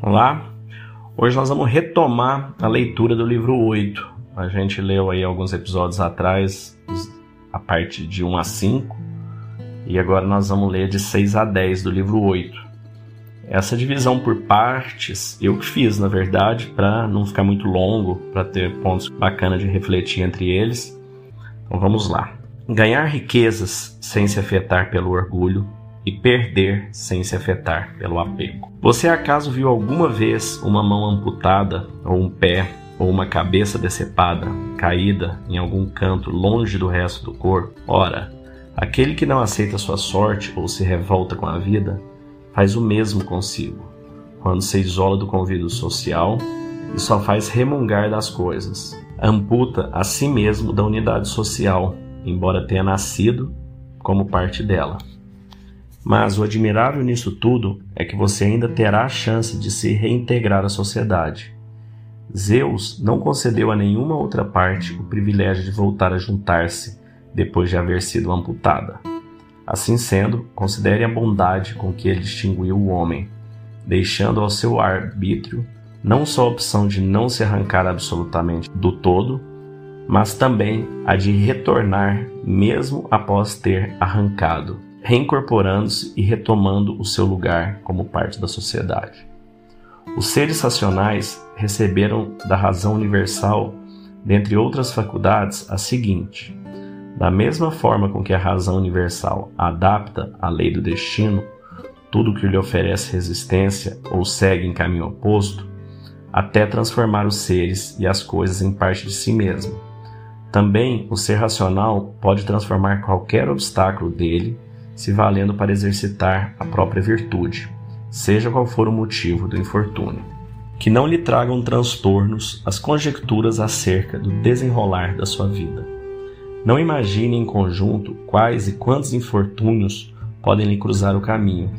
Olá, hoje nós vamos retomar a leitura do livro 8. A gente leu aí alguns episódios atrás, a parte de 1 a 5, e agora nós vamos ler de 6 a 10 do livro 8. Essa divisão por partes eu que fiz, na verdade, para não ficar muito longo, para ter pontos bacanas de refletir entre eles. Então vamos lá. Ganhar riquezas sem se afetar pelo orgulho e perder sem se afetar pelo apego. Você acaso viu alguma vez uma mão amputada, ou um pé, ou uma cabeça decepada, caída em algum canto longe do resto do corpo? Ora, aquele que não aceita sua sorte ou se revolta com a vida, faz o mesmo consigo, quando se isola do convívio social e só faz remungar das coisas. Amputa a si mesmo da unidade social, embora tenha nascido como parte dela. Mas o admirável nisso tudo é que você ainda terá a chance de se reintegrar à sociedade. Zeus não concedeu a nenhuma outra parte o privilégio de voltar a juntar-se depois de haver sido amputada. Assim sendo, considere a bondade com que ele distinguiu o homem, deixando ao seu arbítrio não só a opção de não se arrancar absolutamente do todo, mas também a de retornar mesmo após ter arrancado reincorporando-se e retomando o seu lugar como parte da sociedade. Os seres racionais receberam da razão universal, dentre outras faculdades, a seguinte: da mesma forma com que a razão universal adapta à lei do destino tudo que lhe oferece resistência ou segue em caminho oposto, até transformar os seres e as coisas em parte de si mesmo. Também o ser racional pode transformar qualquer obstáculo dele se valendo para exercitar a própria virtude, seja qual for o motivo do infortúnio. Que não lhe tragam transtornos as conjecturas acerca do desenrolar da sua vida. Não imagine em conjunto quais e quantos infortúnios podem lhe cruzar o caminho,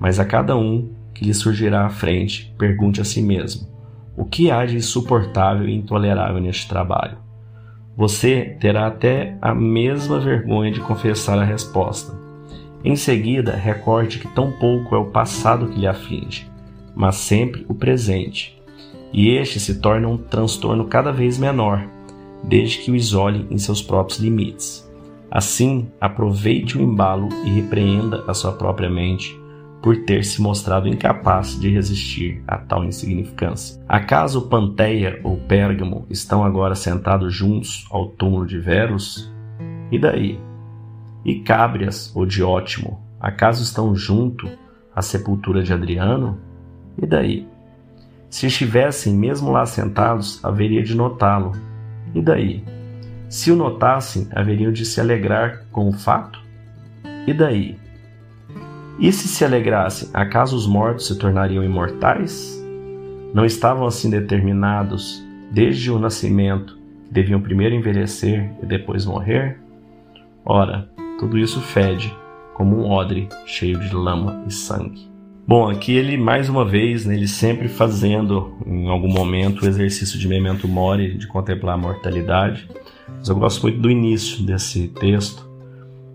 mas a cada um que lhe surgirá à frente, pergunte a si mesmo: o que há de insuportável e intolerável neste trabalho? Você terá até a mesma vergonha de confessar a resposta em seguida, recorde que tão pouco é o passado que lhe aflige, mas sempre o presente, e este se torna um transtorno cada vez menor, desde que o isole em seus próprios limites. Assim, aproveite o embalo e repreenda a sua própria mente por ter se mostrado incapaz de resistir a tal insignificância. Acaso Panteia ou Pérgamo estão agora sentados juntos ao túmulo de Verus? E daí? E Cábrias, ou Diótimo, acaso estão junto à sepultura de Adriano? E daí? Se estivessem mesmo lá sentados, haveria de notá-lo. E daí? Se o notassem, haveriam de se alegrar com o fato? E daí? E se se alegrassem, acaso os mortos se tornariam imortais? Não estavam assim determinados, desde o nascimento, que deviam primeiro envelhecer e depois morrer? Ora, tudo isso fede, como um odre cheio de lama e sangue. Bom, aqui ele mais uma vez, né, ele sempre fazendo em algum momento o exercício de memento mori, de contemplar a mortalidade. Mas eu gosto muito do início desse texto,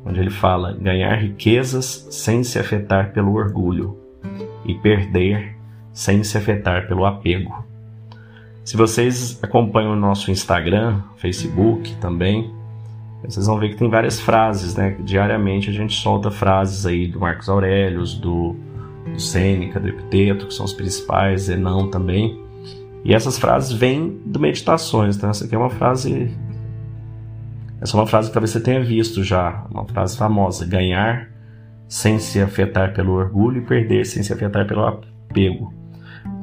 onde ele fala: ganhar riquezas sem se afetar pelo orgulho e perder sem se afetar pelo apego. Se vocês acompanham o nosso Instagram, Facebook também, vocês vão ver que tem várias frases, né? Diariamente a gente solta frases aí do Marcos Aurelius, do, do Sêneca, do Epiteto, que são os principais, Zenão também. E essas frases vêm do Meditações, então essa aqui é uma frase... Essa é uma frase que talvez você tenha visto já, uma frase famosa, ganhar sem se afetar pelo orgulho e perder sem se afetar pelo apego.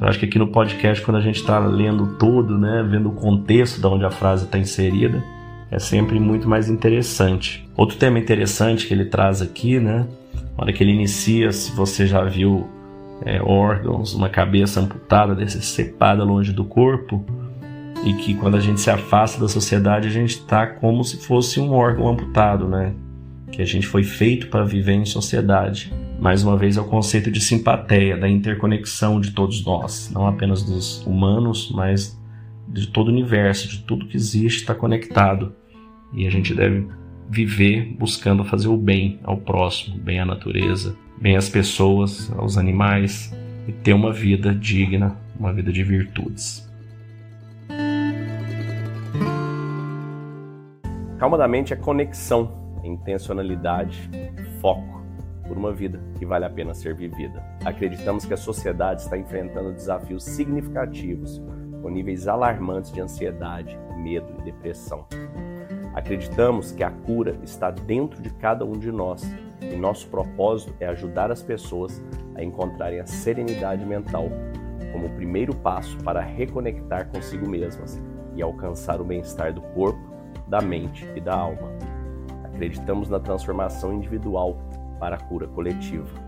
Eu acho que aqui no podcast, quando a gente está lendo todo, né, vendo o contexto de onde a frase está inserida, é sempre muito mais interessante. Outro tema interessante que ele traz aqui, né? Na hora que ele inicia, se você já viu é, órgãos, uma cabeça amputada, decepada longe do corpo, e que quando a gente se afasta da sociedade, a gente está como se fosse um órgão amputado, né? Que a gente foi feito para viver em sociedade. Mais uma vez é o conceito de simpatia, da interconexão de todos nós, não apenas dos humanos, mas de todo o universo, de tudo que existe está conectado. E a gente deve viver buscando fazer o bem ao próximo, bem à natureza, bem às pessoas, aos animais, e ter uma vida digna, uma vida de virtudes. Calma da mente é conexão, intencionalidade, foco por uma vida que vale a pena ser vivida. Acreditamos que a sociedade está enfrentando desafios significativos, com níveis alarmantes de ansiedade, medo e depressão. Acreditamos que a cura está dentro de cada um de nós e nosso propósito é ajudar as pessoas a encontrarem a serenidade mental como o primeiro passo para reconectar consigo mesmas e alcançar o bem-estar do corpo, da mente e da alma. Acreditamos na transformação individual para a cura coletiva.